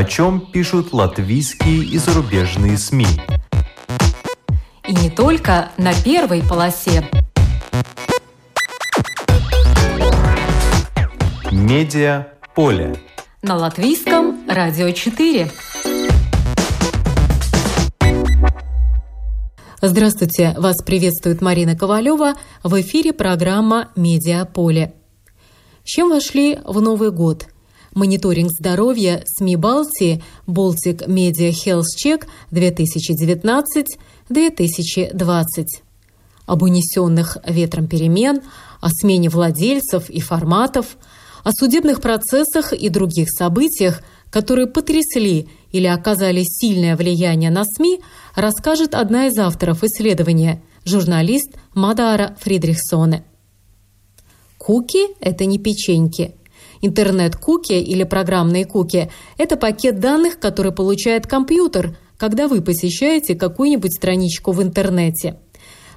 о чем пишут латвийские и зарубежные СМИ. И не только на первой полосе. Медиа поле. На латвийском радио 4. Здравствуйте! Вас приветствует Марина Ковалева. В эфире программа «Медиаполе». С чем вошли в Новый год? Мониторинг здоровья СМИ Балтии Baltic Media Health Check 2019-2020. Об унесенных ветром перемен, о смене владельцев и форматов, о судебных процессах и других событиях, которые потрясли или оказали сильное влияние на СМИ, расскажет одна из авторов исследования – журналист Мадара Фридрихсоне. Куки – это не печеньки. Интернет-куки или программные куки – это пакет данных, который получает компьютер, когда вы посещаете какую-нибудь страничку в интернете.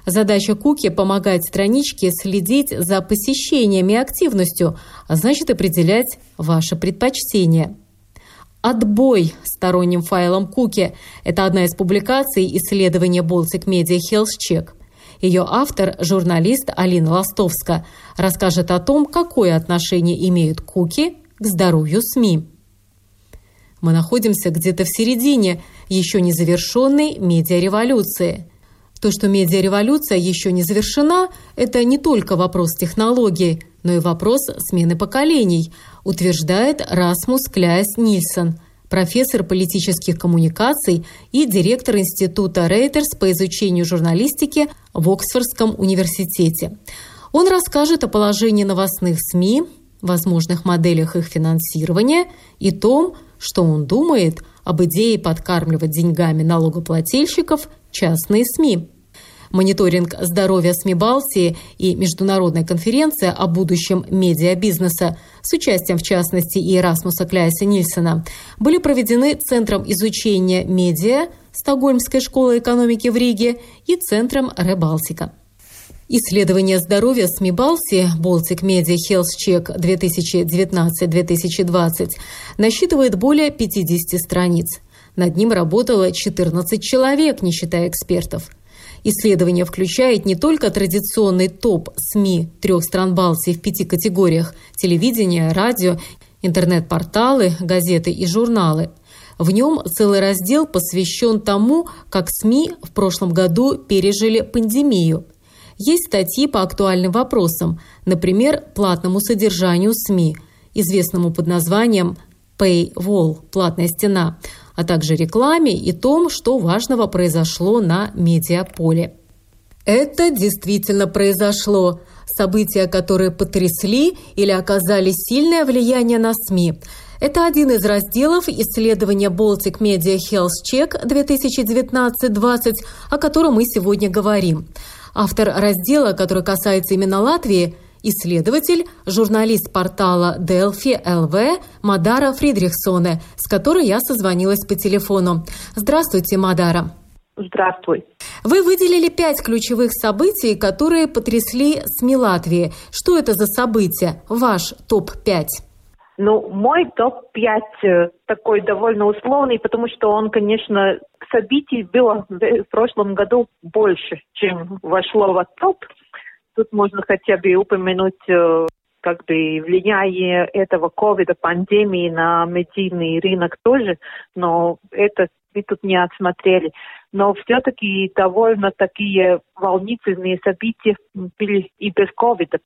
Задача куки – помогать страничке следить за посещениями и активностью, а значит определять ваши предпочтения – «Отбой» сторонним файлом Куки. Это одна из публикаций исследования Baltic Media Health Check. Ее автор, журналист Алина Ластовска, расскажет о том, какое отношение имеют куки к здоровью СМИ. Мы находимся где-то в середине еще не завершенной медиареволюции. То, что медиареволюция еще не завершена, это не только вопрос технологий, но и вопрос смены поколений – утверждает Расмус Кляйс Нильсон, профессор политических коммуникаций и директор Института Рейтерс по изучению журналистики в Оксфордском университете. Он расскажет о положении новостных СМИ, возможных моделях их финансирования и том, что он думает об идее подкармливать деньгами налогоплательщиков частные СМИ. Мониторинг здоровья СМИ Балтии и международная конференция о будущем медиабизнеса с участием, в частности, и Эрасмуса Кляйса Нильсона, были проведены Центром изучения медиа Стокгольмской школы экономики в Риге и Центром Ребалтика. Исследование здоровья СМИ Балтии Baltic Media Health Check 2019-2020 насчитывает более 50 страниц. Над ним работало 14 человек, не считая экспертов – Исследование включает не только традиционный топ СМИ трех стран Балтии в пяти категориях – телевидение, радио, интернет-порталы, газеты и журналы. В нем целый раздел посвящен тому, как СМИ в прошлом году пережили пандемию. Есть статьи по актуальным вопросам, например, платному содержанию СМИ, известному под названием Paywall – платная стена – а также рекламе и том, что важного произошло на медиаполе. Это действительно произошло. События, которые потрясли или оказали сильное влияние на СМИ. Это один из разделов исследования Baltic Media Health Check 2019-20, о котором мы сегодня говорим. Автор раздела, который касается именно Латвии, исследователь, журналист портала Delphi LV Мадара Фридрихсоне, с которой я созвонилась по телефону. Здравствуйте, Мадара. Здравствуй. Вы выделили пять ключевых событий, которые потрясли СМИ Латвии. Что это за события? Ваш топ-5. Ну, мой топ-5 э, такой довольно условный, потому что он, конечно, событий было в прошлом году больше, чем вошло в топ. Тут можно хотя бы упомянуть э, как бы влияние этого ковида, пандемии на медийный рынок тоже, но это мы тут не отсмотрели. Но все-таки довольно такие волнительные события были и без ковида.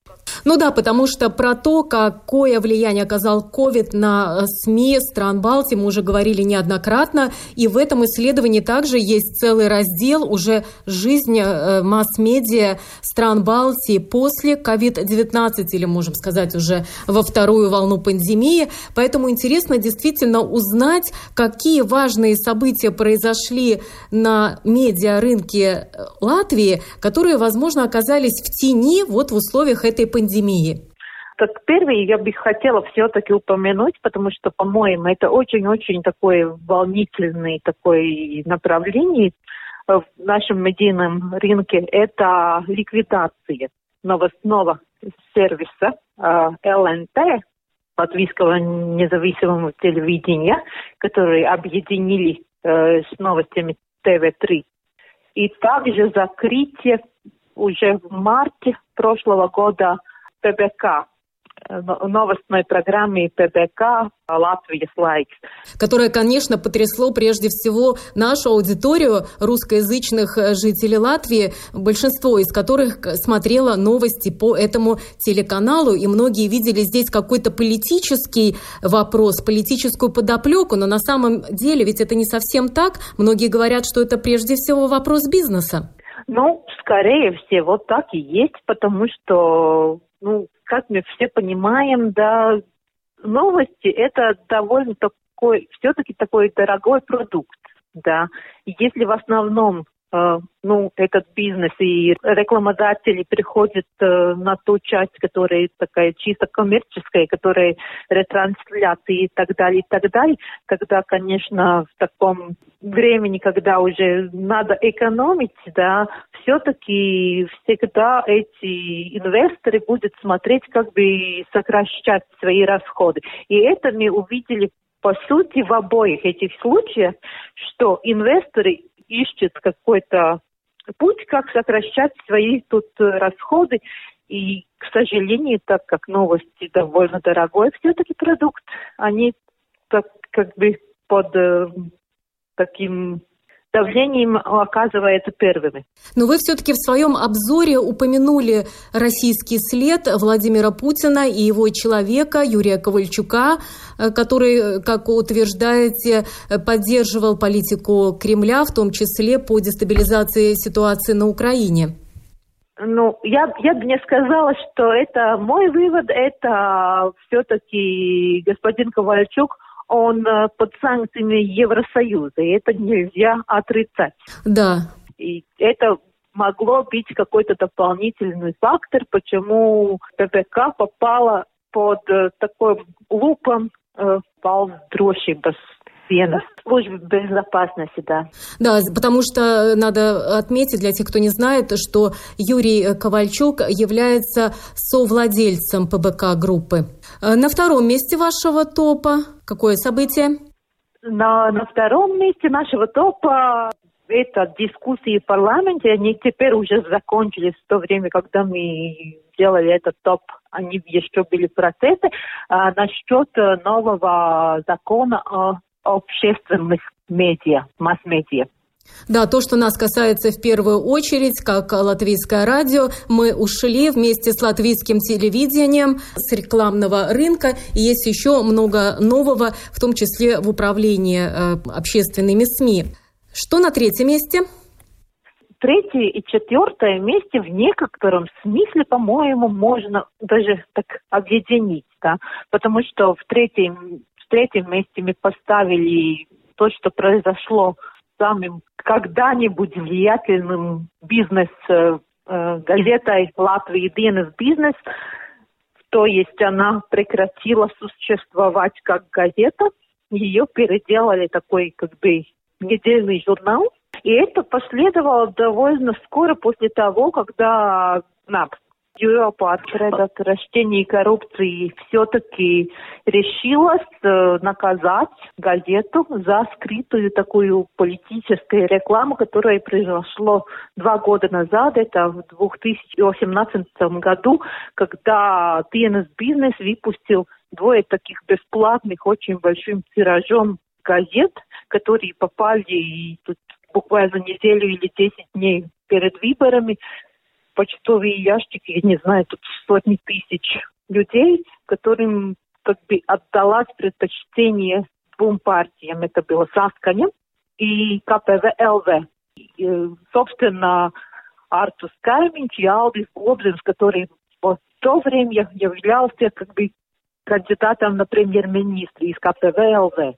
Ну да, потому что про то, какое влияние оказал ковид на э, СМИ стран Балтии, мы уже говорили неоднократно. И в этом исследовании также есть целый раздел уже жизнь э, масс-медиа стран Балтии после COVID-19, или можем сказать уже во вторую волну пандемии. Поэтому интересно действительно узнать, какие важные события произошли на медиарынке э, Латвии, которые, возможно, оказались в тени вот в условиях этой пандемии пандемии? Так первый я бы хотела все-таки упомянуть, потому что, по-моему, это очень-очень такое волнительное такое направление в нашем медийном рынке. Это ликвидация новостного сервиса э, ЛНТ, латвийского независимого телевидения, которые объединили э, с новостями ТВ-3. И также закрытие уже в марте прошлого года ПБК новостной программе ПБК «Latvijas Laiks». Которое, конечно, потрясло прежде всего нашу аудиторию русскоязычных жителей Латвии, большинство из которых смотрело новости по этому телеканалу, и многие видели здесь какой-то политический вопрос, политическую подоплеку, но на самом деле ведь это не совсем так. Многие говорят, что это прежде всего вопрос бизнеса. Ну, скорее всего, так и есть, потому что ну, как мы все понимаем, да, новости это довольно такой, все-таки такой дорогой продукт, да. И если в основном ну, этот бизнес и рекламодатели приходят э, на ту часть, которая такая чисто коммерческая, которая ретрансляции и так далее, и так далее, тогда, конечно, в таком времени, когда уже надо экономить, да, все-таки всегда эти инвесторы будут смотреть, как бы сокращать свои расходы. И это мы увидели по сути, в обоих этих случаях, что инвесторы ищет какой-то путь, как сокращать свои тут э, расходы. И, к сожалению, так как новости довольно дорогой все-таки продукт, они так как бы под э, таким давлением оказывается первыми. Но вы все-таки в своем обзоре упомянули российский след Владимира Путина и его человека Юрия Ковальчука, э, который, как утверждаете, поддерживал политику Кремля, в том числе по дестабилизации ситуации на Украине. Ну, я, я бы не сказала, что это мой вывод, это все-таки господин Ковальчук – он э, под санкциями Евросоюза, и это нельзя отрицать. Да. И это могло быть какой-то дополнительный фактор, почему ППК попала под э, такой лупом э, valsts Вена, службы безопасности, да. Да, потому что надо отметить для тех, кто не знает, что Юрий Ковальчук является совладельцем ПБК группы. Э, на втором месте вашего топа какое событие? На, на втором месте нашего топа это дискуссии в парламенте, они теперь уже закончились в то время, когда мы делали этот топ, они еще были в процессе, а, насчет нового закона о общественных медиа, масс-медиа. Да, то, что нас касается в первую очередь, как латвийское радио, мы ушли вместе с латвийским телевидением с рекламного рынка. И есть еще много нового, в том числе в управлении э, общественными СМИ. Что на третьем месте? Третье и четвертое месте в некотором смысле, по-моему, можно даже так объединить, да, потому что в третьем в третьем месте мы поставили то, что произошло самым когда-нибудь влиятельным бизнес э, э газетой Латвии «Dienas Бизнес», то есть она прекратила существовать как газета, ее переделали такой как бы недельный журнал, и это последовало довольно скоро после того, когда НАП Бюро по предотвращению коррупции все-таки решилось э, наказать газету за скрытую такую политическую рекламу, которая произошло два года назад, это в 2018 году, когда TNS Business выпустил двое таких бесплатных, очень большим тиражом газет, которые попали и тут буквально неделю или десять дней перед выборами почтовые ящики, я не знаю, тут сотни тысяч людей, которым как бы отдалось предпочтение двум партиям. Это было Саскане и КПВ-ЛВ. И, собственно, Артусс Кайминьш и Алдис Гобземс, который в то время являлся как бы кандидатом на премьер-министра из КПВ-ЛВ.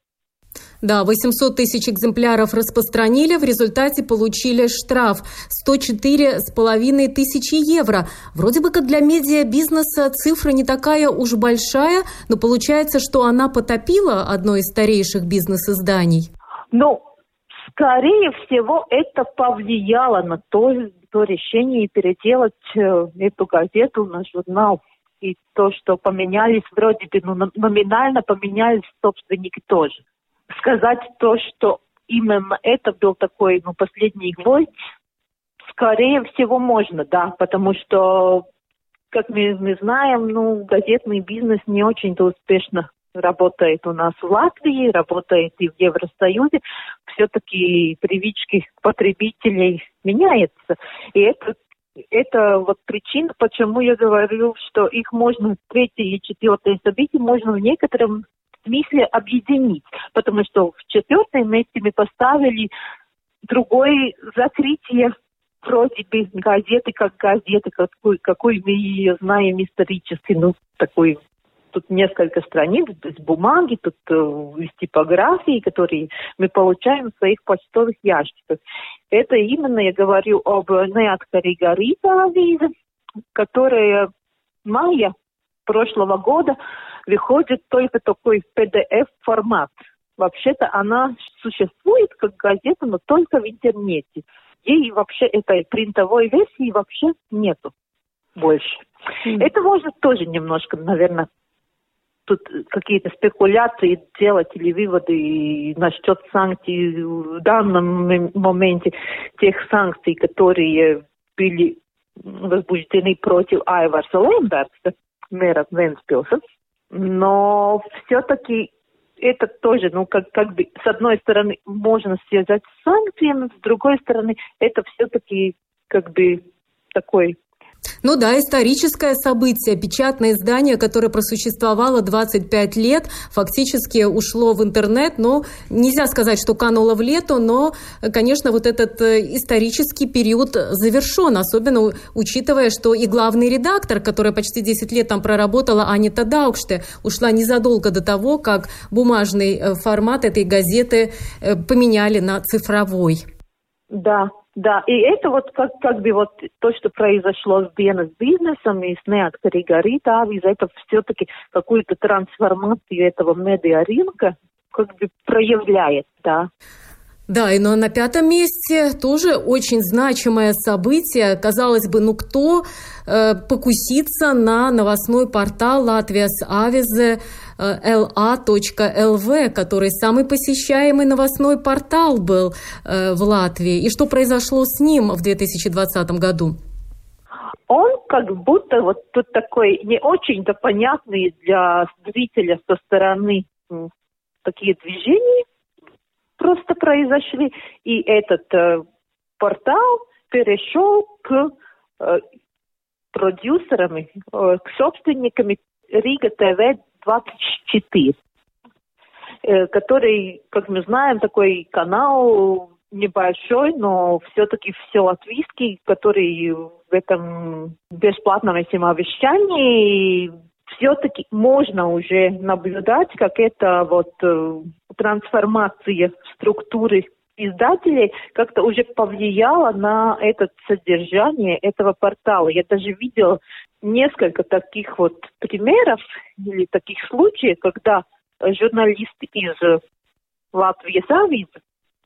Да, 800 тысяч экземпляров распространили, в результате получили штраф 104,5 тысячи евро. Вроде бы как для медиабизнеса цифра не такая уж большая, но получается, что она потопила одно из старейших бизнес-изданий. Ну, скорее всего, это повлияло на то, то решение переделать э, эту газету на журнал. и то, что поменялись, вроде бы ну, номинально поменялись собственники тоже. Сказать то, что именно это был такой ну, последний гвоздь, скорее всего, можно, да, потому что, как мы, мы знаем, ну, газетный бизнес не очень-то успешно работает у нас в Латвии, работает и в Евросоюзе, все-таки привычки потребителей меняются. И это это вот причина, почему я говорю, что их можно, третье и четвертое событие, можно в некотором смысле объединить, потому что в четвертом месте мы поставили другое закрытие вроде бы газеты как газеты, какой, какой мы ее знаем исторически, ну, такой тут несколько страниц без бумаги, тут э, из типографии, которые мы получаем в своих почтовых ящиках. Это именно я говорю об неоткрытой авизе, которая мая прошлого года выходит только такой PDF-формат. Вообще-то она существует как газета, но только в интернете. Ей вообще этой принтовой версии вообще нету больше. Mm. Это может тоже немножко, наверное, тут какие-то спекуляции делать или выводы насчет санкций в данном моменте, тех санкций, которые были возбуждены против Айварса Лемберта, мэра Венспилса. Но все-таки это тоже, ну, как, как бы, с одной стороны, можно связать с санкциями, с другой стороны, это все-таки, как бы, такой ну да, историческое событие, печатное издание, которое просуществовало 25 лет, фактически ушло в интернет, но нельзя сказать, что кануло в лету, но, конечно, вот этот э, исторический период завершен, особенно учитывая, что и главный редактор, которая почти 10 лет там проработала, Анита Даукште, ушла незадолго до того, как бумажный э, формат этой газеты э, поменяли на цифровой. Да, да, и это вот как, как бы вот то, что произошло с Бенес бизнесом и с неоткрытой Рита это все-таки какую-то трансформацию этого медиарынка как бы проявляет, да. Да, и но на пятом месте тоже очень значимое событие. Казалось бы, ну кто э, покусится на новостной портал Латвияс Авизе э, la.lv, который самый посещаемый новостной портал был э, в Латвии. И что произошло с ним в 2020 году? Он как будто вот тут такой не очень-то понятный для зрителя со стороны такие движения, просто произошли, и этот э, портал перешел к э, продюсерам, э, к собственникам Рига ТВ 24, э, который, как мы знаем, такой канал небольшой, но все-таки все латвийский, который в этом бесплатном этим вещании все-таки можно уже наблюдать, как это вот э, трансформация структуры издателей как-то уже повлияла на это содержание этого портала. Я даже видела несколько таких вот примеров или таких случаев, когда журналисты из Латвии Завиз,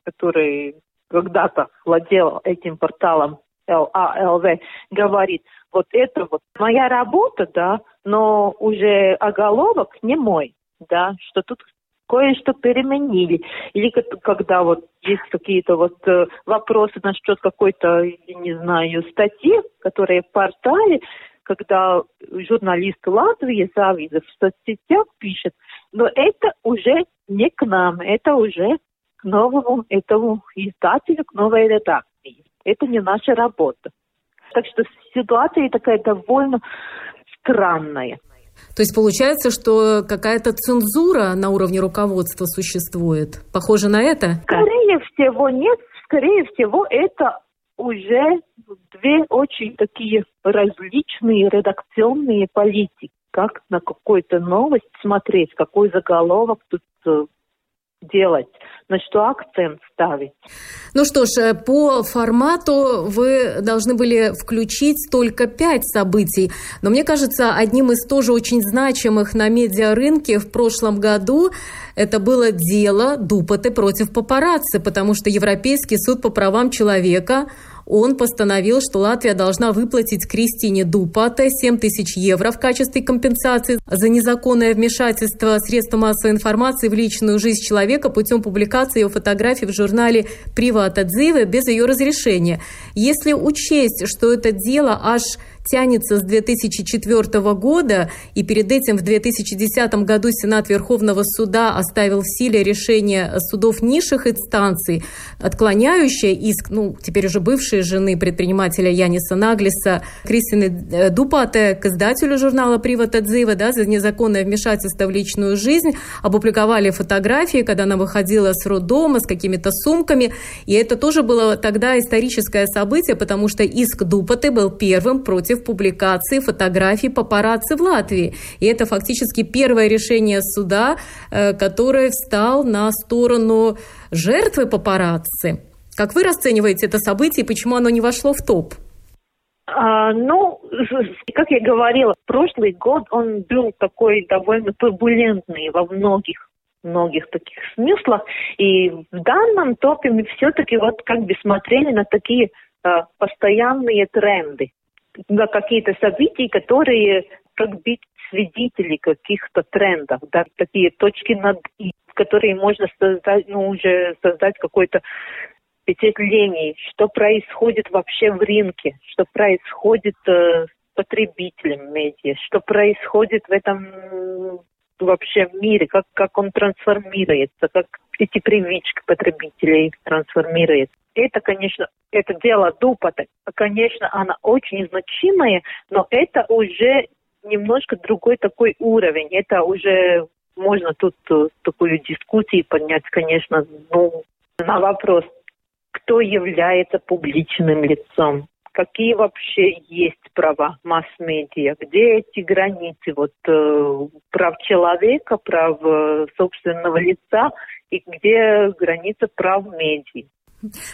который когда-то владел этим порталом ЛАЛВ, говорит, вот это вот моя работа, да, но уже оголовок не мой, да, что тут кое-что переменили. Или когда вот есть какие-то вот э, вопросы насчет какой-то, не знаю, статьи, которые в портале, когда журналист Латвии Завидов в соцсетях пишет, но это уже не к нам, это уже к новому этому издателю, к новой редакции. Это не наша работа. Так что ситуация такая довольно странная. То есть получается, что какая-то цензура на уровне руководства существует? Похоже на это? Скорее всего, нет. Скорее всего, это уже две очень такие различные редакционные политики. Как на какую-то новость смотреть, какой заголовок тут э, делать, на что акцент ставить. Ну что ж, э, по формату вы должны были включить только пять событий. Но мне кажется, одним из тоже очень значимых на медиарынке в прошлом году это было дело Дупоты против папарацци, потому что Европейский суд по правам человека он постановил, что Латвия должна выплатить Кристине Дупате 7 тысяч евро в качестве компенсации за незаконное вмешательство средства массовой информации в личную жизнь человека путем публикации ее фотографий в журнале «Приват Отзывы» без ее разрешения. Если учесть, что это дело аж тянется с 2004 года, и перед этим в 2010 году Сенат Верховного Суда оставил в силе решение судов низших инстанций, отклоняющее иск, ну, теперь уже бывшей жены предпринимателя Яниса Наглиса, Кристины э, Дупате, к издателю журнала «Приват Отзыва», да, за незаконное вмешательство в личную жизнь, опубликовали фотографии, когда она выходила с роддома, с какими-то сумками, и это тоже было тогда историческое событие, потому что иск Дупаты был первым против против публикации фотографий папарацци в Латвии. И это фактически первое решение суда, э, которое встал на сторону жертвы папарацци. Как вы расцениваете это событие и почему оно не вошло в топ? А, ну, как я говорила, прошлый год он был такой довольно турбулентный во многих многих таких смыслах. И в данном топе мы все-таки вот как бы смотрели на такие э, постоянные тренды на какие-то события, которые как быть свидетели каких-то трендов, да, такие точки над «и», которые можно создать, ну, уже создать какое-то впечатление, что происходит вообще в рынке, что происходит э, с потребителем медиа, что происходит в этом вообще мире, как, как он трансформируется, как эти привычки потребителей трансформируются. Это, конечно, это дело Дупата, конечно, она очень значимая, но это уже немножко другой такой уровень. Это уже можно тут э, такую дискуссию поднять, конечно, ну, на вопрос, кто является публичным лицом какие вообще есть права масс-медиа, где эти границы вот, э, прав человека, прав э, собственного лица и где граница прав медиа.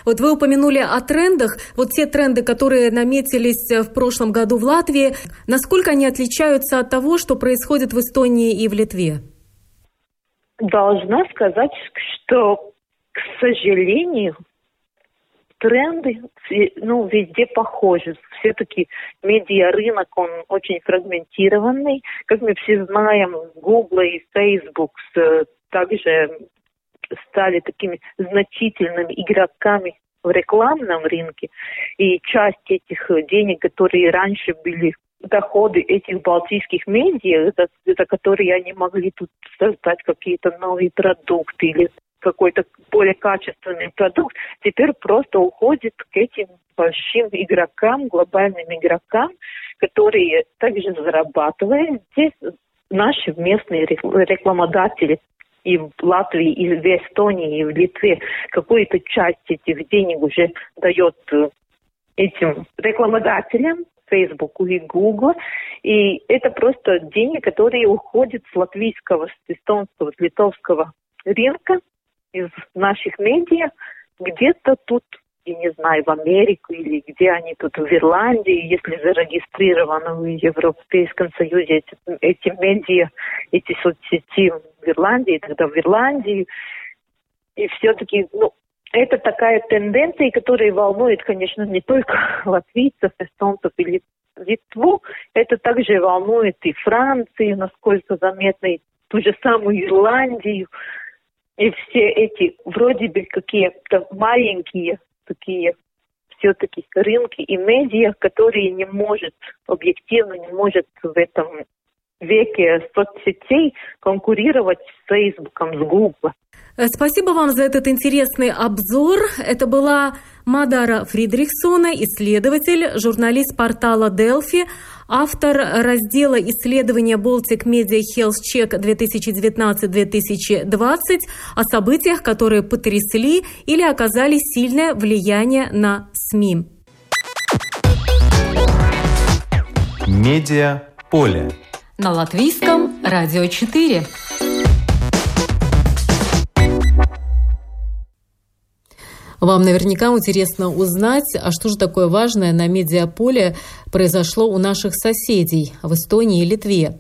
Вот вы упомянули о трендах. Вот те тренды, которые наметились в прошлом году в Латвии, насколько они отличаются от того, что происходит в Эстонии и в Литве? Должна сказать, что, к сожалению, тренды ну, везде похожи. Все-таки медиарынок, он очень фрагментированный. Как мы все знаем, Google и Facebook также стали такими значительными игроками в рекламном рынке. И часть этих денег, которые раньше были доходы этих балтийских медиа, за, за которые они могли тут создать какие-то новые продукты или какой-то более качественный продукт, теперь просто уходит к этим большим игрокам, глобальным игрокам, которые также зарабатывают. Здесь наши местные рекламодатели и в Латвии, и в Эстонии, и в Литве какую-то часть этих денег уже дает э, этим рекламодателям, Facebook и Google. И это просто деньги, которые уходят с латвийского, с эстонского, с литовского рынка из наших медиа где-то тут, я не знаю, в Америку или где они тут, в Ирландии, если зарегистрированы в Европейском Союзе эти, эти медиа, эти соцсети в Ирландии, тогда в Ирландии. И все-таки, ну, это такая тенденция, которая волнует, конечно, не только латвийцев, эстонцев или Литву, это также волнует и Францию, насколько заметно, и ту же самую Ирландию. И все эти вроде бы какие-то маленькие такие все-таки рынки и медиа, которые не может объективно, не может в этом веке соцсетей конкурировать с Фейсбуком, с Гуглом. Э, спасибо вам за этот интересный обзор. Это была Мадара Фридрихсона, исследователь, журналист портала Delphi, автор раздела исследования Baltic Media Health Check 2019-2020 о событиях, которые потрясли или оказали сильное влияние на СМИ. Медиа поле. На латвийском радио 4. Вам наверняка интересно узнать, а что же такое важное на медиаполе произошло у наших соседей в Эстонии и Литве.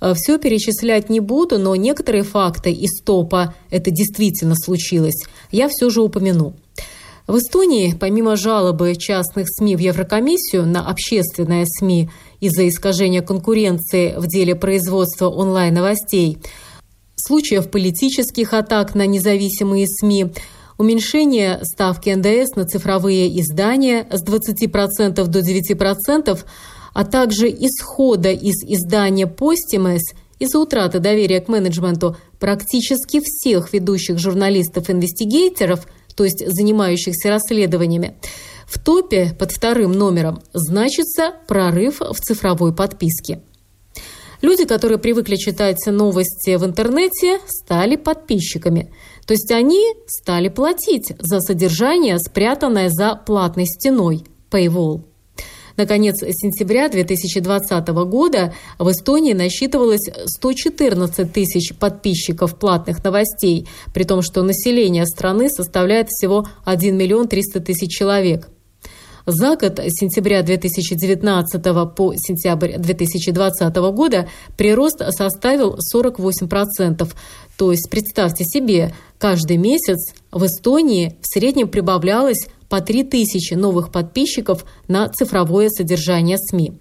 Э, Все перечислять не буду, но некоторые факты из топа «это действительно случилось» я все же упомяну. В Эстонии, помимо жалобы частных СМИ в Еврокомиссию на общественные СМИ из-за искажения конкуренции в деле производства онлайн-новостей, случаев политических атак на независимые СМИ, уменьшение ставки НДС на цифровые издания с 20% до 9%, а также исхода из издания «Постимес» из-за утраты доверия к менеджменту практически всех ведущих журналистов-инвестигейтеров – то есть занимающихся расследованиями, в топе под вторым номером значится прорыв в цифровой подписке. Люди, которые привыкли читать новости в интернете, стали подписчиками. То есть они стали платить за содержание, спрятанное за платной стеной – Paywall. Наконец сентября 2020 года в Эстонии насчитывалось 114 тысяч подписчиков платных новостей, при том, что население страны составляет всего 1 миллион 300 тысяч человек. За год с сентября 2019 по сентябрь 2020 года прирост составил 48%. То есть, представьте себе, каждый месяц в Эстонии в среднем прибавлялось по 3000 новых подписчиков на цифровое содержание СМИ.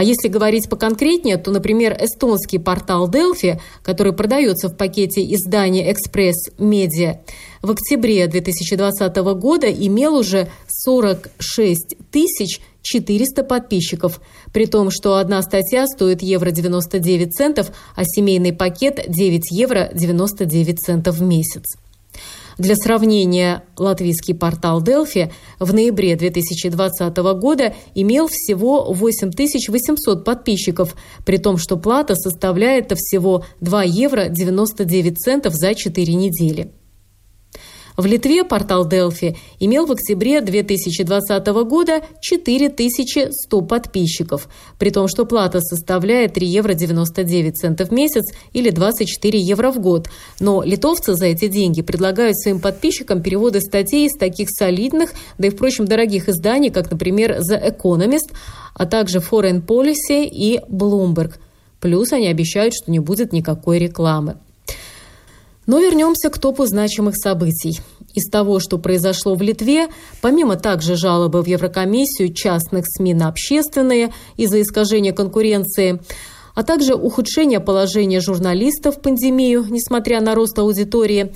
А если говорить поконкретнее, то, например, эстонский портал Delphi, который продается в пакете издания «Экспресс Медиа», в октябре 2020 года имел уже 46 тысяч 400 подписчиков, при том, что одна статья стоит евро 99 центов, а семейный пакет 9 евро 99 центов в месяц. Для сравнения, латвийский портал Delphi в ноябре 2020 года имел всего 8800 подписчиков, при том, что плата составляет всего 2 евро 99 центов за 4 недели. В Литве портал Delphi имел в октябре 2020 года 4100 подписчиков, при том, что плата составляет 3 евро 99 центов в месяц или 24 евро в год. Но литовцы за эти деньги предлагают своим подписчикам переводы статей из таких солидных, да и, впрочем, дорогих изданий, как, например, The Economist, а также Foreign Policy и Bloomberg. Плюс они обещают, что не будет никакой рекламы. Но вернемся к топу значимых событий. Из того, что произошло в Литве, помимо также жалобы в Еврокомиссию частных СМИ на общественные из-за искажения конкуренции, а также ухудшение положения журналистов в пандемию, несмотря на рост аудитории,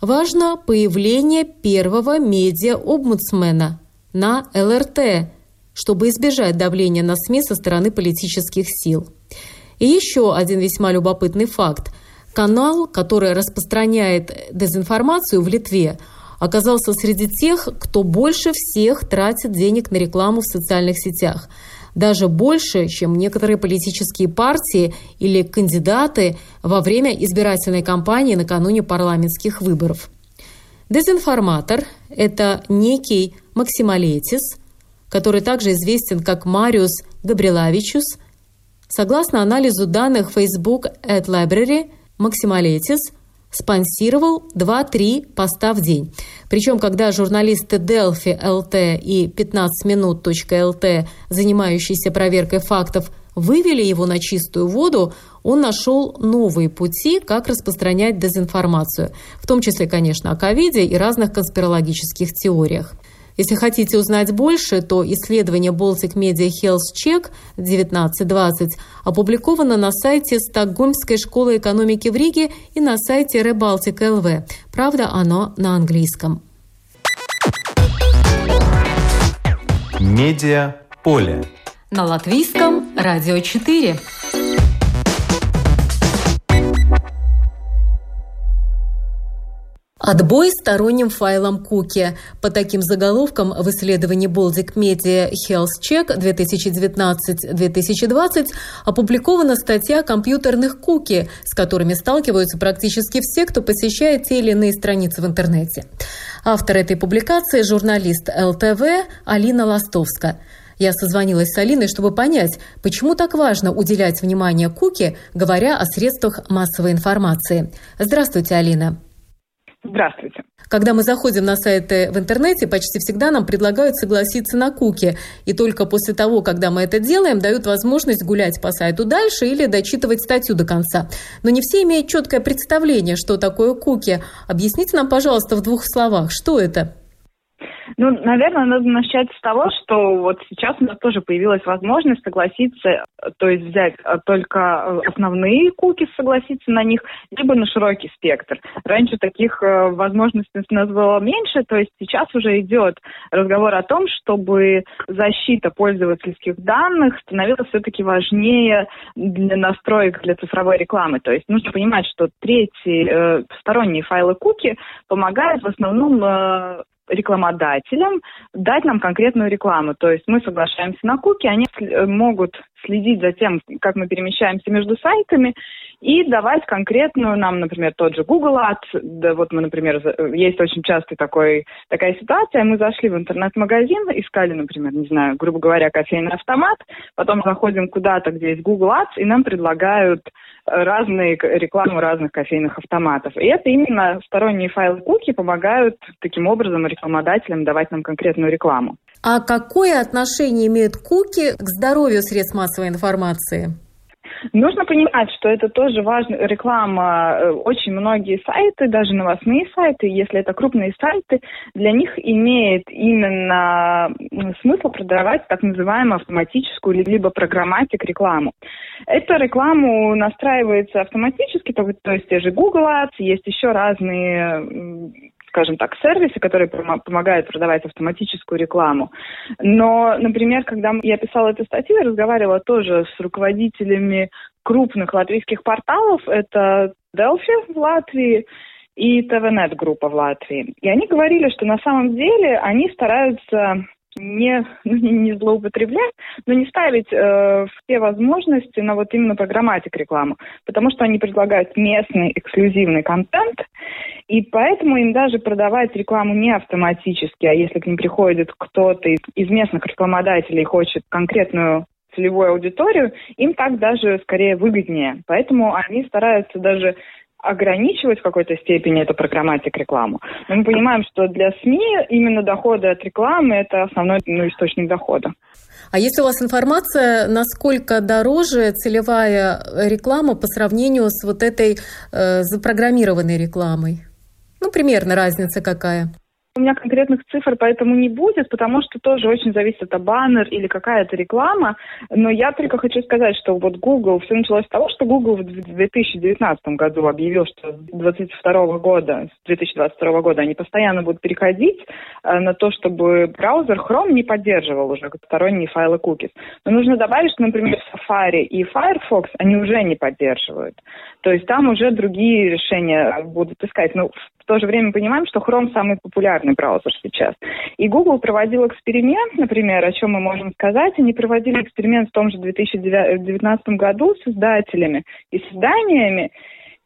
важно появление первого медиа-омбудсмена на ЛРТ, чтобы избежать давления на СМИ со стороны политических сил. И еще один весьма любопытный факт – Канал, который распространяет дезинформацию в Литве, оказался среди тех, кто больше всех тратит денег на рекламу в социальных сетях. Даже больше, чем некоторые политические партии или кандидаты во время избирательной кампании накануне парламентских выборов. Дезинформатор – это некий максималетис, который также известен как Мариус Габрилавичус. Согласно анализу данных Facebook Ad Library – Максималетис спонсировал 2-3 поста в день. Причем, когда журналисты Delphi LT и 15minut.lt, занимающиеся проверкой фактов, вывели его на чистую воду, он нашел новые пути, как распространять дезинформацию, в том числе, конечно, о ковиде и разных конспирологических теориях. Если хотите узнать больше, то исследование Baltic Media Health Check 1920 опубликовано на сайте Стокгольмской школы экономики в Риге и на сайте Rebaltic LV. Правда, оно на английском. Медиа поле. На латвийском радио 4. Отбой сторонним файлам куки. По таким заголовкам в исследовании Baltic Media Health Check 2019-2020 опубликована статья компьютерных куки, с которыми сталкиваются практически все, кто посещает те или иные страницы в интернете. Автор этой публикации – журналист ЛТВ Алина Ластовска. Я созвонилась с Алиной, чтобы понять, почему так важно уделять внимание куки, говоря о средствах массовой информации. Здравствуйте, Алина. Здравствуйте. Когда мы заходим на сайты в интернете, почти всегда нам предлагают согласиться на куки. И только после того, когда мы это делаем, дают возможность гулять по сайту дальше или дочитывать статью до конца. Но не все имеют четкое представление, что такое куки. Объясните нам, пожалуйста, в двух словах, что это? Ну, наверное, надо начать с того, что вот сейчас у нас тоже появилась возможность согласиться, то есть взять э, только э, основные куки, согласиться на них, либо на широкий спектр. Раньше таких э, возможностей у нас было меньше, то есть сейчас уже идет разговор о том, чтобы защита пользовательских данных становилась все-таки важнее для настроек для цифровой рекламы. То есть нужно понимать, что третьи э, сторонние файлы куки помогают в основном э, рекламодателям дать нам конкретную рекламу. То есть мы соглашаемся на куки, они э, могут следить за тем, как мы перемещаемся между сайтами и давать конкретную нам, например, тот же Google Ads. Да, вот мы, например, есть очень часто такой, такая ситуация, мы зашли в интернет-магазин, искали, например, не знаю, грубо говоря, кофейный автомат, потом заходим куда-то, где есть Google Ads, и нам предлагают разные рекламу разных кофейных автоматов. И это именно сторонние файлы куки помогают таким образом рекламодателям давать нам конкретную рекламу. А какое отношение имеют куки к здоровью средств массовой информации? Нужно понимать, что это тоже важно. Реклама, э, очень многие сайты, даже новостные сайты, если это крупные сайты, для них имеет именно смысл продавать так называемую автоматическую либо программатик рекламу. Эта рекламу настраивается автоматически, то, то есть те же Google Ads, есть еще разные скажем так, сервисы, которые помогают продавать автоматическую рекламу. Но, например, когда я писала эту статью, я разговаривала тоже с руководителями крупных латвийских порталов. Это Delphi в Латвии и ТВНет группа в Латвии. И они говорили, что на самом деле они стараются не, ну, не, злоупотреблять, но не ставить э, все возможности на вот именно программатик рекламу, потому что они предлагают местный эксклюзивный контент, и поэтому им даже продавать рекламу не автоматически, а если к ним приходит кто-то из, из местных рекламодателей и хочет конкретную целевую аудиторию, им так даже скорее выгоднее. Поэтому они стараются даже ограничивать в какой-то степени эту программатик рекламу. Но мы понимаем, что для СМИ именно доходы от рекламы – это основной ну, источник дохода. А есть у вас информация, насколько дороже целевая реклама по сравнению с вот этой э, запрограммированной рекламой? Ну, примерно разница какая? У меня конкретных цифр поэтому не будет, потому что тоже очень зависит от баннер или какая-то реклама. Но я только хочу сказать, что вот Google, все началось с того, что Google в 2019 году объявил, что с 2022 года, с 2022 года они постоянно будут переходить э, на то, чтобы браузер Chrome не поддерживал уже сторонние файлы cookies. Но нужно добавить, что, например, Safari и Firefox они уже не поддерживают. То есть там уже другие решения будут искать. Но в то же время понимаем, что Chrome самый популярный браузер сейчас. И Google проводил эксперимент, например, о чем мы можем сказать. Они проводили эксперимент в том же 2019 году с издателями и с изданиями.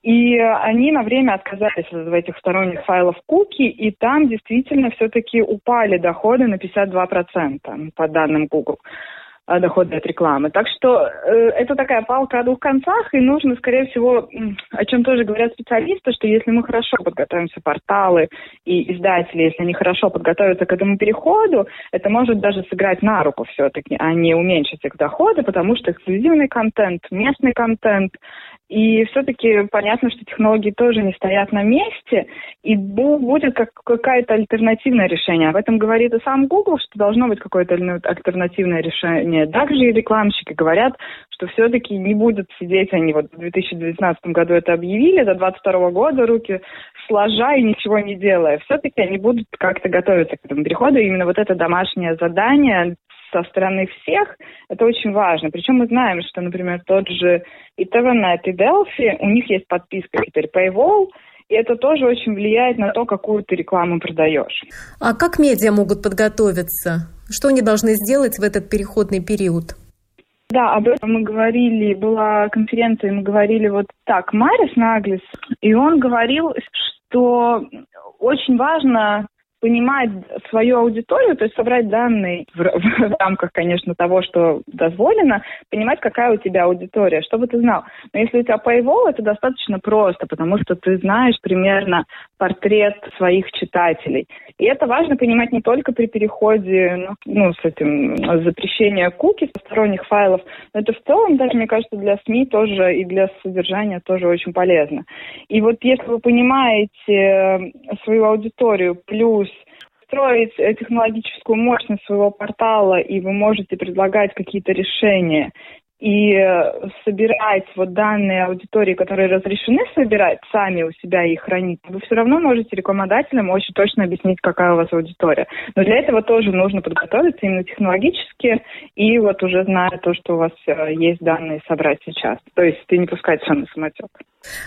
И они на время отказались от этих сторонних файлов куки, и там действительно все-таки упали доходы на 52% по данным Google. А, доходы от рекламы. Так что э, это такая палка о двух концах, и нужно, скорее всего, о чем тоже говорят специалисты, что если мы хорошо подготовимся, порталы и издатели, если они хорошо подготовятся к этому переходу, это может даже сыграть на руку все-таки, а не уменьшить их доходы, потому что эксклюзивный контент, местный контент, и все-таки понятно, что технологии тоже не стоят на месте, и будет как какое-то альтернативное решение. Об этом говорит и сам Google, что должно быть какое-то альтернативное решение. Также и рекламщики говорят, что все-таки не будут сидеть они вот в 2019 году это объявили, до 2022 года руки сложа и ничего не делая. Все-таки они будут как-то готовиться к этому переходу. И именно вот это домашнее задание со стороны всех, это очень важно. Причем мы знаем, что, например, тот же и ТВНет, и Delphi, у них есть подписка теперь Paywall, и это тоже очень влияет на то, какую ты рекламу продаешь. А как медиа могут подготовиться? Что они должны сделать в этот переходный период? Да, об этом мы говорили, была конференция, мы говорили вот так, Марис Наглис, и он говорил, что очень важно понимать свою аудиторию, то есть собрать данные в, в, в рамках, конечно, того, что дозволено, понимать, какая у тебя аудитория, чтобы ты знал. Но если у тебя Paywall, это достаточно просто, потому что ты знаешь примерно портрет своих читателей. И это важно понимать не только при переходе, ну, ну с этим запрещения куки, сторонних файлов, но это в целом даже, мне кажется, для СМИ тоже и для содержания тоже очень полезно. И вот если вы понимаете свою аудиторию плюс настроить э, технологическую мощность своего портала, и вы можете предлагать какие-то решения и э, собирать вот данные аудитории, которые разрешены собирать, сами у себя и хранить, вы все равно можете рекламодателям очень точно объяснить, какая у вас аудитория. Но для этого тоже нужно подготовиться именно технологически и вот уже зная то, что у вас э, есть данные, собрать сейчас. То есть ты не пускать все на самотек.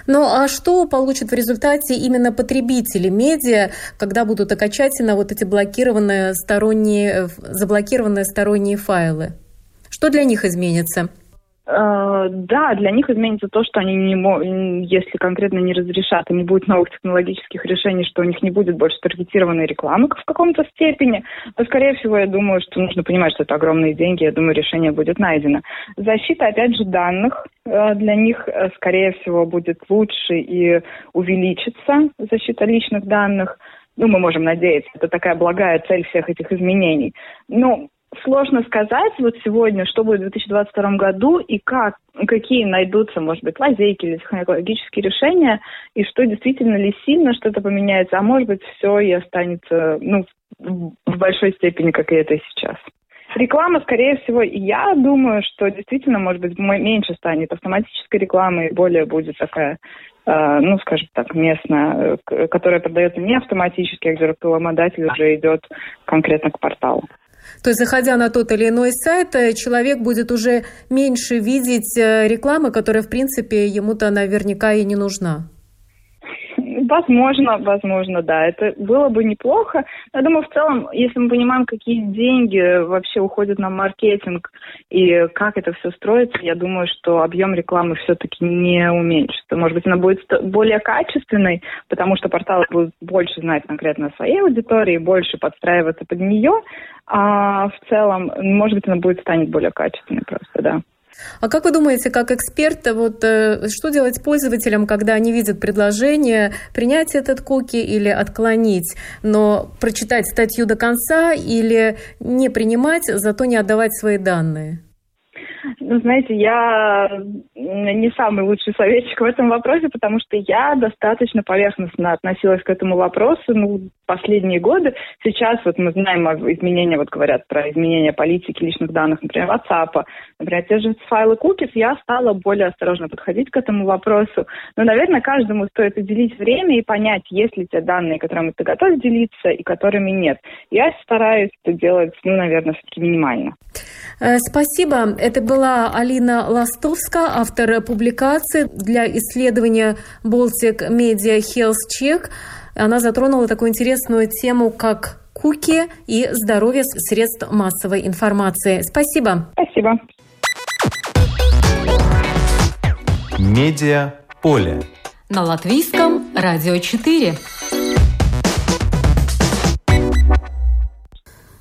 Ну а что получат в результате именно потребители медиа, когда будут окончательно вот эти блокированные сторонние, э, заблокированные сторонние файлы? Что для них изменится? Э, да, для них изменится то, что они не если конкретно не разрешат и не будет новых технологических решений, что у них не будет больше таргетированной рекламы в каком-то степени, то, скорее всего, я думаю, что нужно понимать, что это огромные деньги, я думаю, решение будет найдено. Защита, опять же, данных э, для них, э, скорее всего, будет лучше и увеличится защита личных данных. Ну, мы можем надеяться, это такая благая цель всех этих изменений. Ну, Сложно сказать вот сегодня, что будет в 2022 году и как, какие найдутся, может быть, лазейки или технологические решения, и что действительно ли сильно что-то поменяется, а может быть, все и останется ну, в большой степени, как и это сейчас. Реклама, скорее всего, я думаю, что действительно, может быть, меньше станет автоматической рекламы, и более будет такая, э, ну, скажем так, местная, э, которая продается не автоматически, а где рекламодатель уже идет конкретно к порталу. То есть, заходя на тот или иной сайт, э, человек будет уже меньше видеть э, рекламы, которая, в принципе, ему-то наверняка и не нужна. Возможно, возможно, да. Это было бы неплохо. Я думаю, в целом, если мы понимаем, какие деньги вообще уходят на маркетинг и как это все строится, я думаю, что объем рекламы все-таки не уменьшится. Может быть, она будет более качественной, потому что порталы будут больше знать конкретно о своей аудитории, больше подстраиваться под нее, а в целом, может быть, она будет станет более качественной просто, да. А как вы думаете, как эксперт, вот э, что делать пользователям, когда они видят предложение принять этот куки или отклонить, но прочитать статью до конца или не принимать, зато не отдавать свои данные? Ну, знаете, я не самый лучший советчик в этом вопросе, потому что я достаточно поверхностно относилась к этому вопросу ну, последние годы. Сейчас вот мы знаем о изменениях, вот говорят про изменения политики личных данных, например, WhatsApp, например, те же файлы cookies, я стала более осторожно подходить к этому вопросу. Но, наверное, каждому стоит уделить время и понять, есть ли те данные, которыми ты готов делиться и которыми нет. Я стараюсь это делать, ну, наверное, все-таки минимально. Э, спасибо. Это была Алина Ластовска, автор публикации для исследования Baltic Media Health Check. Она затронула такую интересную тему, как куки и здоровье средств массовой информации. Спасибо. Спасибо. Медиа поле. На латвийском радио 4.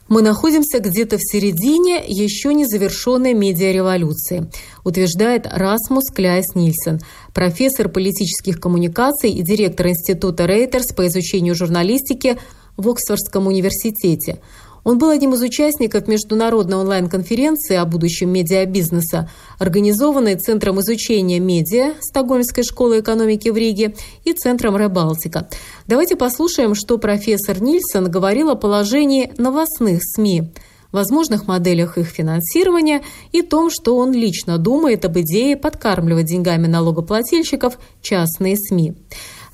Мы находимся где-то в середине еще не завершенной медиареволюции, утверждает Расмус Кляйс Нильсон, профессор политических коммуникаций и директор Института Рейтерс по изучению журналистики в Оксфордском университете. Он был одним из участников международной онлайн-конференции о будущем медиабизнеса, организованной Центром изучения медиа Стокгольмской школы экономики в Риге и Центром Ребалтика. Давайте послушаем, что профессор Нильсон говорил о положении новостных СМИ, возможных моделях их финансирования и том, что он лично думает об идее подкармливать деньгами налогоплательщиков частные СМИ.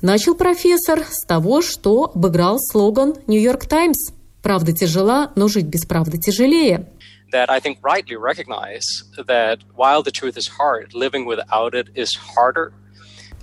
Начал профессор с того, что обыграл слоган «Нью-Йорк Таймс» Правда тяжела, но жить без правды тяжелее. That I think rightly recognize that while the truth is hard, living without it is harder.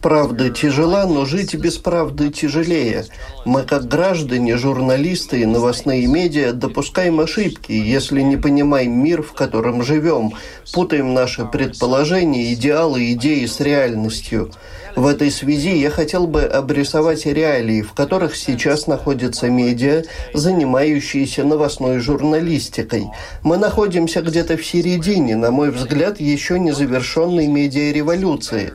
Правда тяжела, но жить без правды тяжелее. Мы, как граждане, журналисты и новостные медиа, допускаем ошибки, если не понимаем мир, в котором живем, путаем наши предположения, идеалы, идеи с реальностью. В этой связи я хотел бы обрисовать реалии, в которых сейчас находятся медиа, занимающиеся новостной журналистикой. Мы находимся где-то в середине, на мой взгляд, еще не завершенной медиареволюции.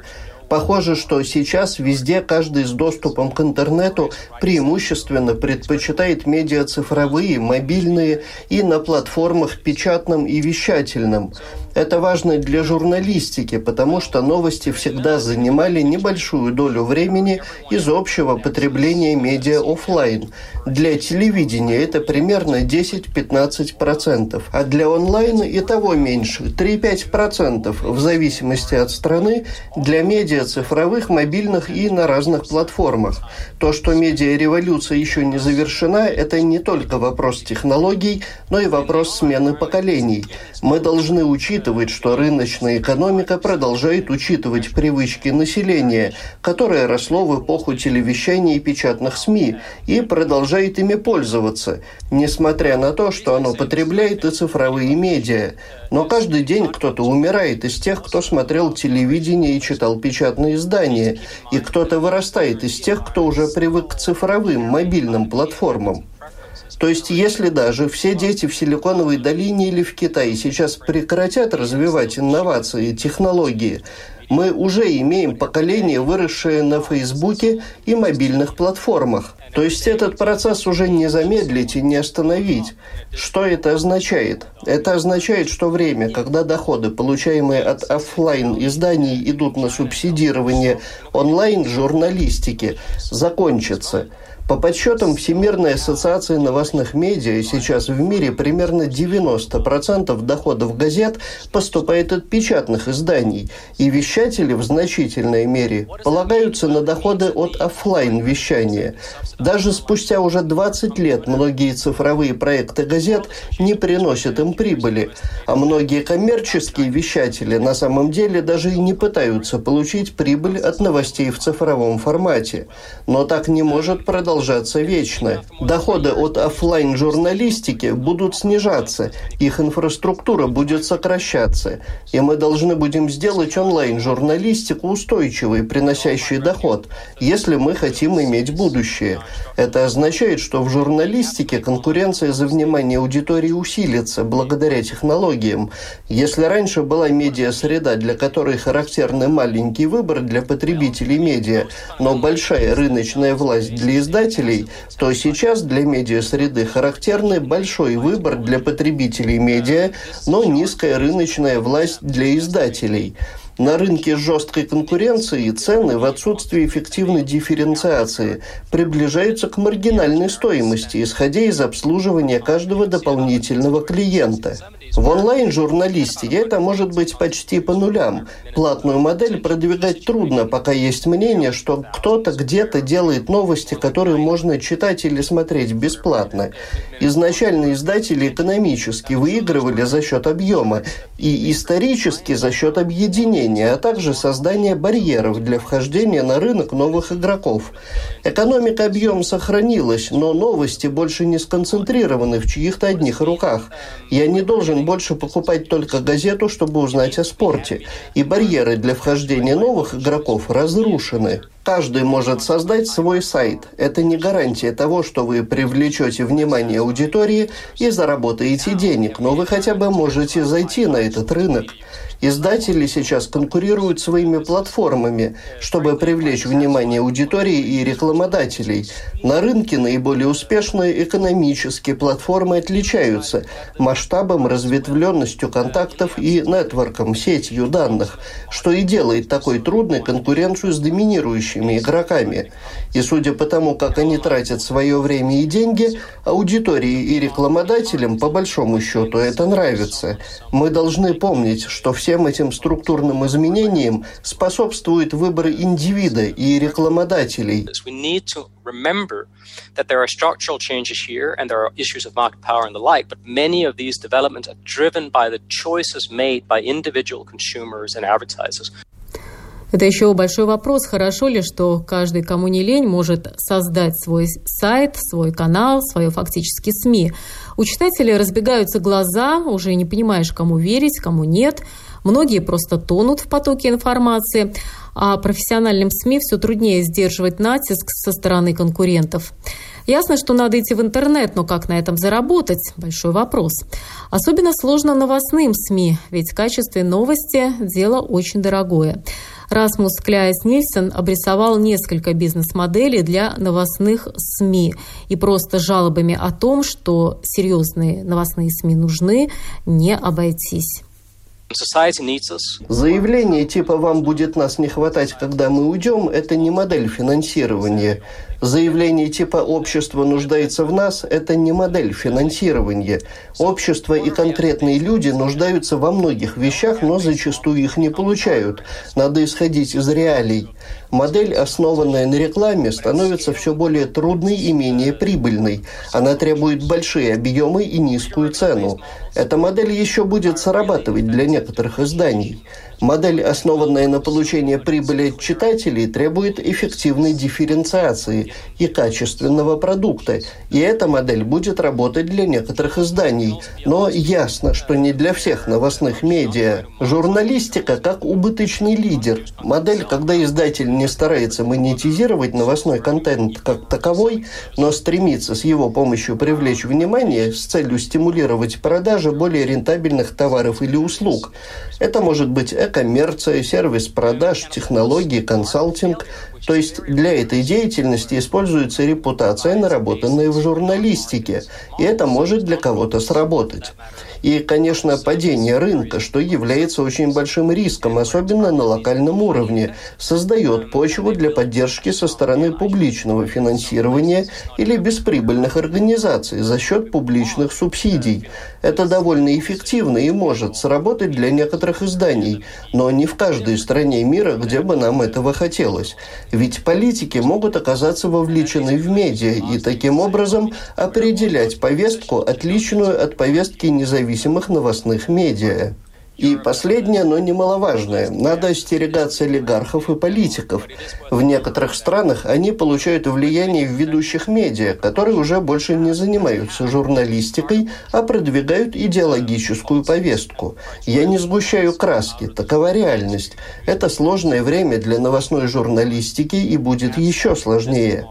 Похоже, что сейчас везде каждый с доступом к интернету преимущественно предпочитает медиа цифровые, мобильные и на платформах печатным и вещательным. Это важно для журналистики, потому что новости всегда занимали небольшую долю времени из общего потребления медиа офлайн. Для телевидения это примерно 10-15%, а для онлайна и того меньше, 3-5%, в зависимости от страны, для медиа цифровых, мобильных и на разных платформах. То, что медиа-революция еще не завершена, это не только вопрос технологий, но и вопрос смены поколений. Мы должны учитывать, что рыночная экономика продолжает учитывать привычки населения, которое росло в эпоху телевещания и печатных СМИ, и продолжает ими пользоваться, несмотря на то, что оно потребляет и цифровые медиа. Но каждый день кто-то умирает из тех, кто смотрел телевидение и читал печатные издания, и кто-то вырастает из тех, кто уже привык к цифровым, мобильным платформам. То есть, если даже все дети в Силиконовой долине или в Китае сейчас прекратят развивать инновации и технологии, мы уже имеем поколение, выросшее на Фейсбуке и мобильных платформах. То есть этот процесс уже не замедлить и не остановить. Что это означает? Это означает, что время, когда доходы, получаемые от офлайн изданий, идут на субсидирование онлайн-журналистики, закончится – по подсчетам Всемирной ассоциации новостных медиа, сейчас в мире примерно 90% доходов газет поступает от печатных изданий, и вещатели в значительной мере полагаются на доходы от офлайн вещания. Даже спустя уже 20 лет многие цифровые проекты газет не приносят им прибыли, а многие коммерческие вещатели на самом деле даже и не пытаются получить прибыль от новостей в цифровом формате. Но так не может продолжаться продолжаться вечно. Доходы от офлайн журналистики будут снижаться, их инфраструктура будет сокращаться, и мы должны будем сделать онлайн-журналистику устойчивой, приносящей доход, если мы хотим иметь будущее. Это означает, что в журналистике конкуренция за внимание аудитории усилится благодаря технологиям. Если раньше была медиа-среда, для которой характерный маленький выбор для потребителей медиа, но большая рыночная власть для издателей, читателей, то сейчас для медиа-среды характерный большой выбор для потребителей медиа, но низкая рыночная власть для издателей. На рынке жесткой конкуренции цены в отсутствии эффективной дифференциации приближаются к маргинальной стоимости, исходя из обслуживания каждого дополнительного клиента. В онлайн-журналистике это может быть почти по нулям. Платную модель продвигать трудно, пока есть мнение, что кто-то где-то делает новости, которые можно читать или смотреть бесплатно. Изначально издатели экономически выигрывали за счет объема и исторически за счет объединения, а также создания барьеров для вхождения на рынок новых игроков. Экономика объема сохранилась, но новости больше не сконцентрированы в чьих-то одних руках. Я не должен больше покупать только газету, чтобы узнать о спорте. И барьеры для вхождения новых игроков разрушены. Каждый может создать свой сайт. Это не гарантия того, что вы привлечете внимание аудитории и заработаете денег, но вы хотя бы можете зайти на этот рынок. Издатели сейчас конкурируют своими платформами, чтобы привлечь внимание аудитории и рекламодателей. На рынке наиболее успешные экономические платформы отличаются масштабом, разветвленностью контактов и нетворком, сетью данных, что и делает такой трудной конкуренцию с доминирующими игроками. И судя по тому, как они тратят свое время и деньги, аудитории и рекламодателям, по большому счету, это нравится. Мы должны помнить, что все всем этим структурным изменениям способствует выбор индивида и рекламодателей. made by individual consumers and advertisers. Это еще большой вопрос, хорошо ли, что каждый, кому не лень, может создать свой сайт, свой канал, свое фактически СМИ. У читателей разбегаются глаза, уже не понимаешь, кому верить, кому нет – Многие просто тонут в потоке информации, а профессиональным СМИ все труднее сдерживать натиск со стороны конкурентов. Ясно, что надо идти в интернет, но как на этом заработать – большой вопрос. Особенно сложно новостным СМИ, ведь качество новости – дело очень дорогое. Расмус Кляйс Нильсон обрисовал несколько бизнес-моделей для новостных СМИ. И просто жалобами о том, что серьезные новостные СМИ нужны, не обойтись. Заявление типа «вам будет нас не хватать, когда мы уйдем» – это не модель финансирования. Заявление типа «общество нуждается в нас» – это не модель финансирования. Общество и конкретные люди нуждаются во многих вещах, но зачастую их не получают. Надо исходить из реалий. Модель, основанная на рекламе, становится все более трудной и менее прибыльной. Она требует большие объемы и низкую цену. Эта модель еще будет срабатывать для некоторых изданий. Модель, основанная на получении прибыли от читателей, требует эффективной дифференциации и качественного продукта, и эта модель будет работать для некоторых изданий, но ясно, что не для всех новостных медиа. Журналистика как убыточный лидер. Модель, когда издатель не старается монетизировать новостной контент как таковой, но стремится с его помощью привлечь внимание с целью стимулировать продажи более рентабельных товаров или услуг. Это может быть коммерция, сервис продаж, технологии, консалтинг. То есть для этой деятельности используется репутация, наработанная в журналистике, и это может для кого-то сработать. И, конечно, падение рынка, что является очень большим риском, особенно на локальном уровне, создает почву для поддержки со стороны публичного финансирования или бесприбыльных организаций за счет публичных субсидий. Это довольно эффективно и может сработать для некоторых изданий, но не в каждой стране мира, где бы нам этого хотелось. Ведь политики могут оказаться вовлечены в медиа и таким образом определять повестку, отличную от повестки независимых независимых новостных медиа. И последнее, но немаловажное. Надо остерегаться олигархов и политиков. В некоторых странах они получают влияние в ведущих медиа, которые уже больше не занимаются журналистикой, а продвигают идеологическую повестку. Я не сгущаю краски, такова реальность. Это сложное время для новостной журналистики и будет еще сложнее.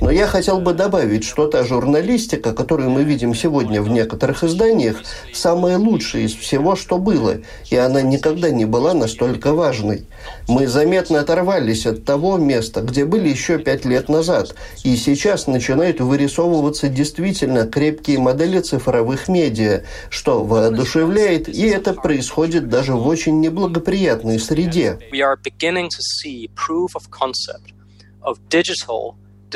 Но я хотел бы добавить, что та журналистика, которую мы видим сегодня в некоторых изданиях, самая лучшая из всего, что было, и она никогда не была настолько важной. Мы заметно оторвались от того места, где были еще пять лет назад, и сейчас начинают вырисовываться действительно крепкие модели цифровых медиа, что воодушевляет, и это происходит даже в очень неблагоприятной среде.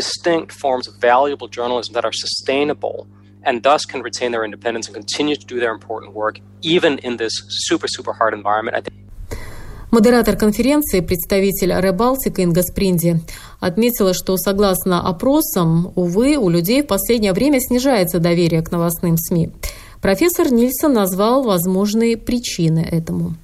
Distinct forms of valuable journalism that are sustainable and thus can retain their independence and continue to do their important work even in this super, super hard environment. Модератор конференции, представитель Ребалтика Инга Спринди, отметила, что согласно опросам, увы, у людей в последнее время снижается доверие к новостным СМИ. Профессор Нильсон назвал возможные причины этому.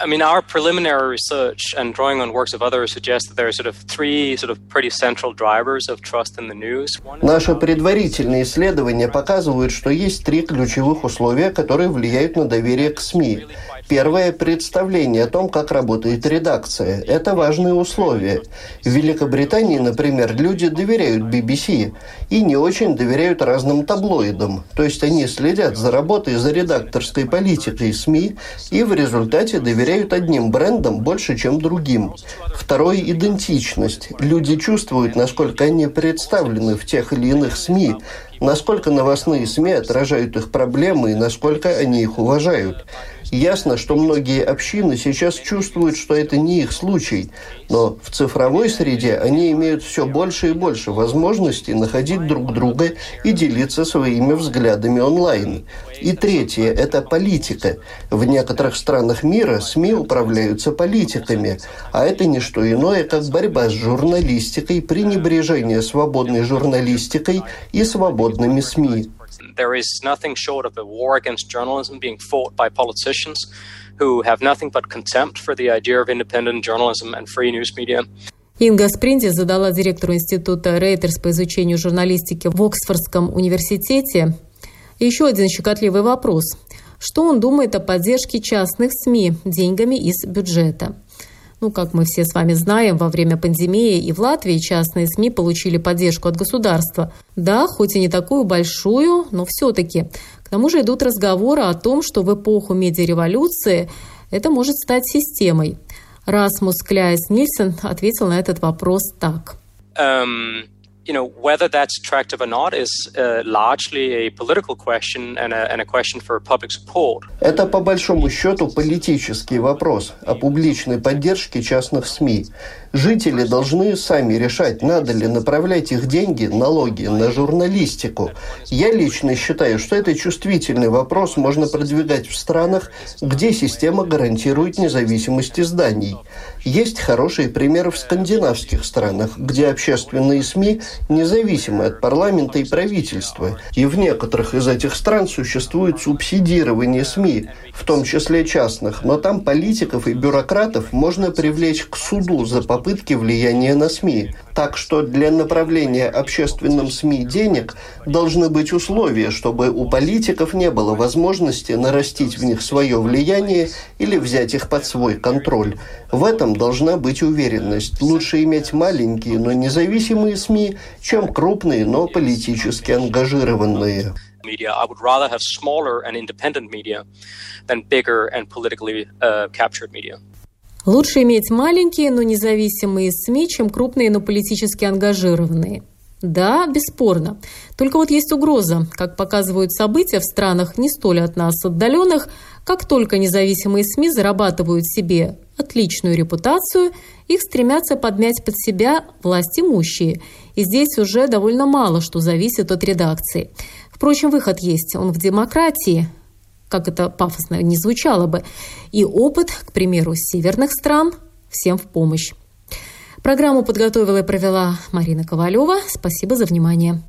I mean, our preliminary research and drawing on works of others suggests that there are sort of three sort of pretty central drivers of trust in the news. Наши предварительные исследования показывают, что есть три ключевых условия, которые влияют на доверие к СМИ. Первое – представление о том, как работает редакция. Это важные условия. В Великобритании, например, люди доверяют BBC и не очень доверяют разным таблоидам. То есть они следят за работой, за редакторской политикой СМИ и в результате доверяют одним брендам больше, чем другим. Второе – идентичность. Люди чувствуют, насколько они представлены в тех или иных СМИ, насколько новостные СМИ отражают их проблемы и насколько они их уважают. Ясно, что многие общины сейчас чувствуют, что это не их случай, но в цифровой среде они имеют все больше и больше возможностей находить друг друга и делиться своими взглядами онлайн. И третье – это политика. В некоторых странах мира СМИ управляются политиками, а это не что иное, как борьба с журналистикой, пренебрежение свободной журналистикой и свободными СМИ. There is nothing short of a war against journalism being fought by politicians who have nothing but contempt for the idea of independent journalism and free news media. Инга Спринди задала директору института Рейтерс по изучению журналистики в Оксфордском университете еще один щекотливый вопрос. Что он думает о поддержке частных СМИ деньгами из бюджета? Ну, как мы все с вами знаем, во время пандемии и в Латвии частные СМИ получили поддержку от государства. Да, хоть и не такую большую, но все-таки. К тому же идут разговоры о том, что в эпоху медиареволюции это может стать системой. Расмус Кляйс Нильсон ответил на этот вопрос так. Um, you know, whether that's attractive or not is uh, largely a political question and a, and a question for public support. Это по большому счету политический вопрос о публичной поддержке частных СМИ. Жители должны сами решать, надо ли направлять их деньги, налоги на журналистику. Я лично считаю, что это чувствительный вопрос можно продвигать в странах, где система гарантирует независимость изданий. Есть хорошие примеры в скандинавских странах, где общественные СМИ независимы от парламента и правительства. И в некоторых из этих стран существует субсидирование СМИ, в том числе частных, но там политиков и бюрократов можно привлечь к суду за попытки влияния на СМИ. Так что для направления общественным СМИ денег должны быть условия, чтобы у политиков не было возможности нарастить в них свое влияние или взять их под свой контроль. В этом должна быть уверенность. Лучше иметь маленькие, но независимые СМИ, чем крупные, но политически ангажированные. media. I would rather have smaller and independent media than bigger and politically uh, captured media. Лучше иметь маленькие, но независимые СМИ, чем крупные, но политически ангажированные. Да, бесспорно. Только вот есть угроза. Как показывают события в странах не столь от нас отдаленных, как только независимые СМИ зарабатывают себе отличную репутацию, их стремятся подмять под себя власть имущие. И здесь уже довольно мало что зависит от редакции. Впрочем, выход есть. Он в демократии, как это пафосно не звучало бы, и опыт, к примеру, северных стран всем в помощь. Программу подготовила и провела Марина Ковалева. Спасибо за внимание.